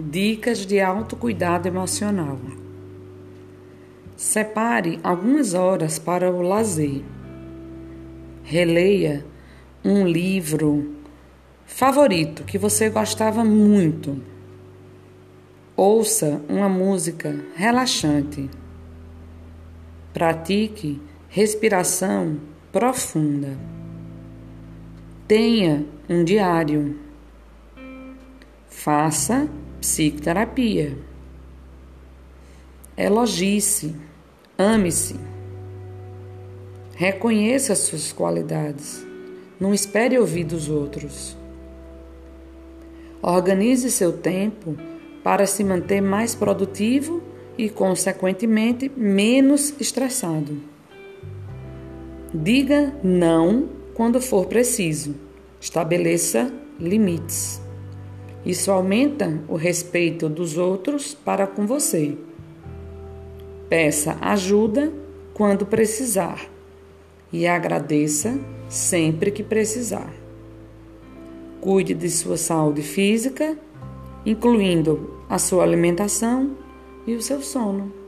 Dicas de autocuidado emocional. Separe algumas horas para o lazer. Releia um livro favorito que você gostava muito. Ouça uma música relaxante. Pratique respiração profunda. Tenha um diário. Faça psicoterapia. Elogie-se, ame-se. Reconheça as suas qualidades. Não espere ouvir dos outros. Organize seu tempo para se manter mais produtivo e, consequentemente, menos estressado. Diga não quando for preciso. Estabeleça limites. Isso aumenta o respeito dos outros para com você. Peça ajuda quando precisar e agradeça sempre que precisar. Cuide de sua saúde física, incluindo a sua alimentação e o seu sono.